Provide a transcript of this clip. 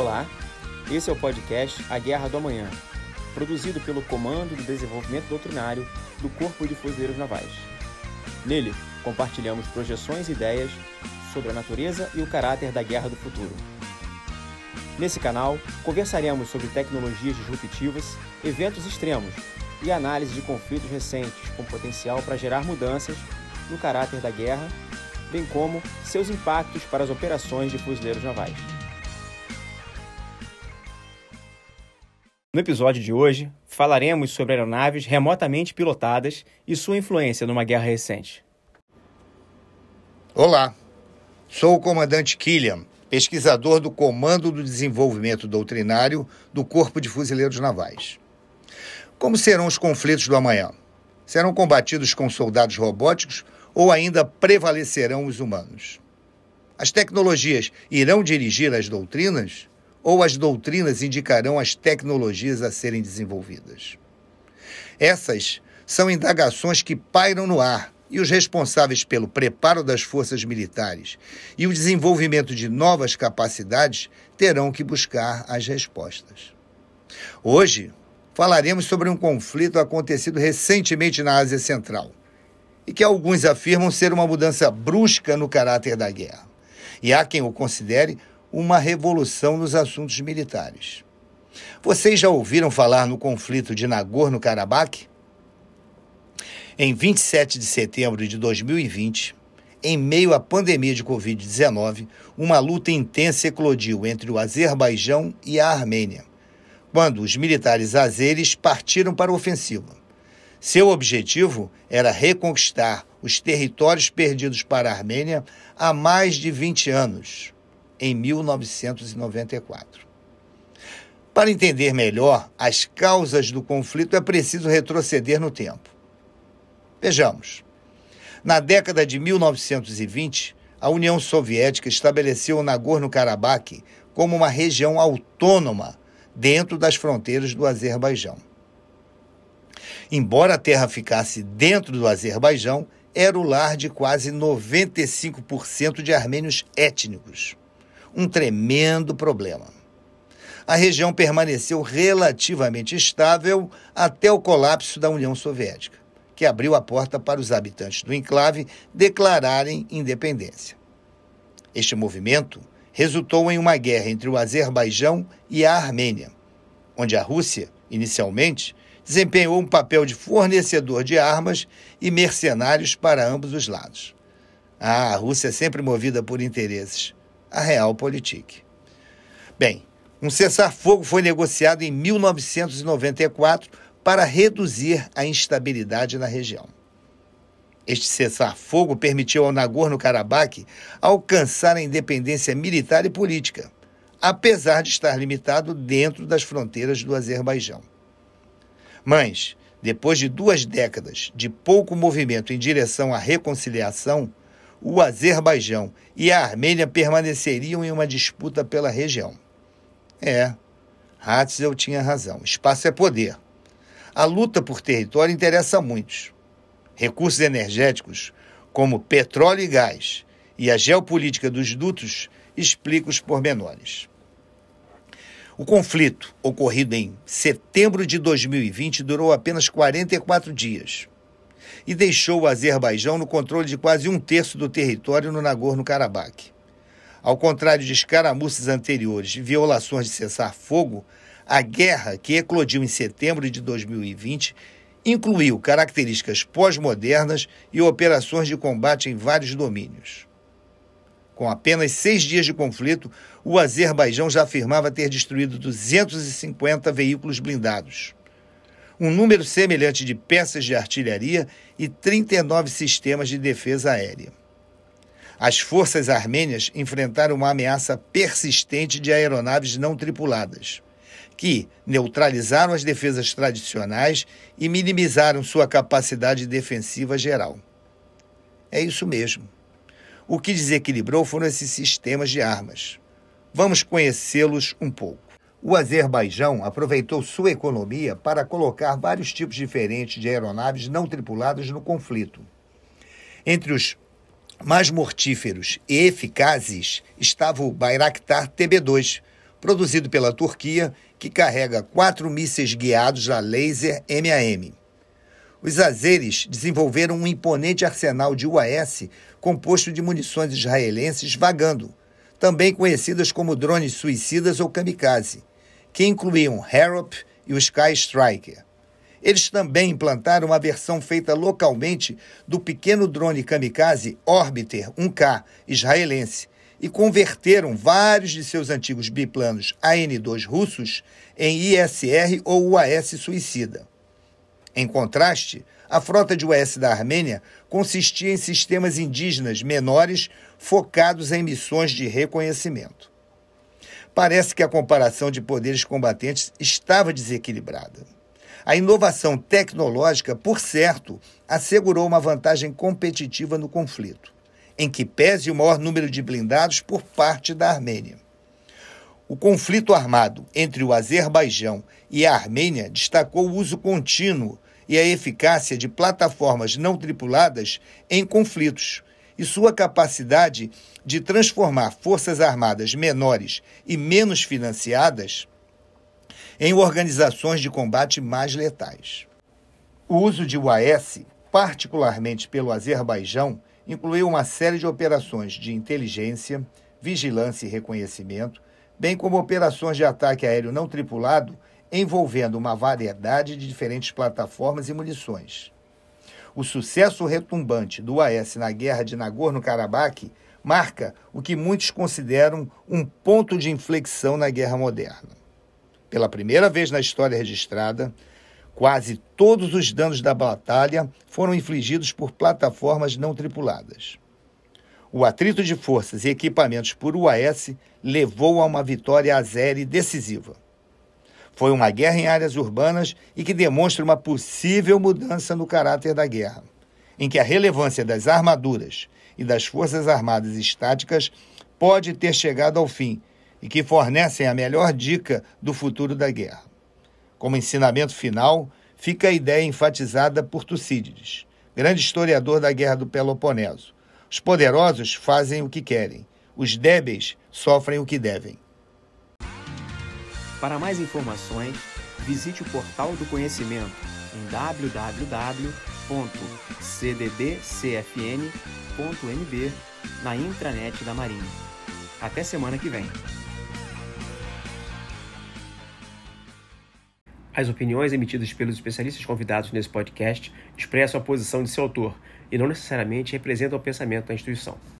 Olá, esse é o podcast A Guerra do Amanhã, produzido pelo Comando do Desenvolvimento Doutrinário do Corpo de Fuzileiros Navais. Nele, compartilhamos projeções e ideias sobre a natureza e o caráter da guerra do futuro. Nesse canal, conversaremos sobre tecnologias disruptivas, eventos extremos e análise de conflitos recentes com potencial para gerar mudanças no caráter da guerra, bem como seus impactos para as operações de fuzileiros navais. No episódio de hoje, falaremos sobre aeronaves remotamente pilotadas e sua influência numa guerra recente. Olá, sou o comandante Killian, pesquisador do Comando do Desenvolvimento Doutrinário do Corpo de Fuzileiros Navais. Como serão os conflitos do amanhã? Serão combatidos com soldados robóticos ou ainda prevalecerão os humanos? As tecnologias irão dirigir as doutrinas ou as doutrinas indicarão as tecnologias a serem desenvolvidas? Essas são indagações que pairam no ar e os responsáveis pelo preparo das forças militares e o desenvolvimento de novas capacidades terão que buscar as respostas. Hoje, falaremos sobre um conflito acontecido recentemente na Ásia Central e que alguns afirmam ser uma mudança brusca no caráter da guerra. E há quem o considere uma revolução nos assuntos militares. Vocês já ouviram falar no conflito de Nagorno-Karabakh? Em 27 de setembro de 2020, em meio à pandemia de Covid-19, uma luta intensa eclodiu entre o Azerbaijão e a Armênia, quando os militares azeres partiram para a ofensiva. Seu objetivo era reconquistar os territórios perdidos para a Armênia há mais de 20 anos em 1994. Para entender melhor as causas do conflito, é preciso retroceder no tempo. Vejamos. Na década de 1920, a União Soviética estabeleceu o Nagorno-Karabakh como uma região autônoma dentro das fronteiras do Azerbaijão. Embora a terra ficasse dentro do Azerbaijão, era o lar de quase 95% de armênios étnicos um tremendo problema. A região permaneceu relativamente estável até o colapso da União Soviética, que abriu a porta para os habitantes do enclave declararem independência. Este movimento resultou em uma guerra entre o Azerbaijão e a Armênia, onde a Rússia, inicialmente, desempenhou um papel de fornecedor de armas e mercenários para ambos os lados. Ah, a Rússia é sempre movida por interesses a Realpolitik. Bem, um cessar-fogo foi negociado em 1994 para reduzir a instabilidade na região. Este cessar-fogo permitiu ao Nagorno-Karabakh alcançar a independência militar e política, apesar de estar limitado dentro das fronteiras do Azerbaijão. Mas, depois de duas décadas de pouco movimento em direção à reconciliação, o Azerbaijão e a Armênia permaneceriam em uma disputa pela região. É, Hatzel tinha razão. Espaço é poder. A luta por território interessa a muitos. Recursos energéticos, como petróleo e gás, e a geopolítica dos dutos explica os pormenores. O conflito, ocorrido em setembro de 2020, durou apenas 44 dias e deixou o Azerbaijão no controle de quase um terço do território no Nagorno-Karabakh. Ao contrário de escaramuças anteriores e violações de cessar-fogo, a guerra, que eclodiu em setembro de 2020, incluiu características pós-modernas e operações de combate em vários domínios. Com apenas seis dias de conflito, o Azerbaijão já afirmava ter destruído 250 veículos blindados um número semelhante de peças de artilharia e 39 sistemas de defesa aérea. As forças armênias enfrentaram uma ameaça persistente de aeronaves não tripuladas, que neutralizaram as defesas tradicionais e minimizaram sua capacidade defensiva geral. É isso mesmo. O que desequilibrou foram esses sistemas de armas. Vamos conhecê-los um pouco. O Azerbaijão aproveitou sua economia para colocar vários tipos diferentes de aeronaves não tripuladas no conflito. Entre os mais mortíferos e eficazes estava o Bayraktar TB2, produzido pela Turquia, que carrega quatro mísseis guiados a laser MAM. Os azeres desenvolveram um imponente arsenal de UAS composto de munições israelenses vagando, também conhecidas como drones suicidas ou kamikaze, que incluíam Harop e o Sky Striker. Eles também implantaram uma versão feita localmente do pequeno drone kamikaze Orbiter 1K israelense e converteram vários de seus antigos biplanos AN-2 russos em ISR ou UAS suicida. Em contraste, a frota de UAS da Armênia consistia em sistemas indígenas menores focados em missões de reconhecimento. Parece que a comparação de poderes combatentes estava desequilibrada. A inovação tecnológica, por certo, assegurou uma vantagem competitiva no conflito, em que pese o maior número de blindados por parte da Armênia. O conflito armado entre o Azerbaijão e a Armênia destacou o uso contínuo e a eficácia de plataformas não tripuladas em conflitos e sua capacidade de transformar forças armadas menores e menos financiadas em organizações de combate mais letais. O uso de UAS, particularmente pelo Azerbaijão, incluiu uma série de operações de inteligência, vigilância e reconhecimento, bem como operações de ataque aéreo não tripulado envolvendo uma variedade de diferentes plataformas e munições. O sucesso retumbante do UAS na guerra de Nagorno-Karabakh marca o que muitos consideram um ponto de inflexão na guerra moderna. Pela primeira vez na história registrada, quase todos os danos da batalha foram infligidos por plataformas não tripuladas. O atrito de forças e equipamentos por UAS levou a uma vitória azeri decisiva. Foi uma guerra em áreas urbanas e que demonstra uma possível mudança no caráter da guerra, em que a relevância das armaduras e das forças armadas estáticas pode ter chegado ao fim e que fornecem a melhor dica do futuro da guerra. Como ensinamento final, fica a ideia enfatizada por Tucídides, grande historiador da Guerra do Peloponeso. Os poderosos fazem o que querem, os débeis sofrem o que devem. Para mais informações, visite o portal do conhecimento em www.cddcfn.mb na intranet da Marinha. Até semana que vem. As opiniões emitidas pelos especialistas convidados nesse podcast expressam a posição de seu autor e não necessariamente representam o pensamento da instituição.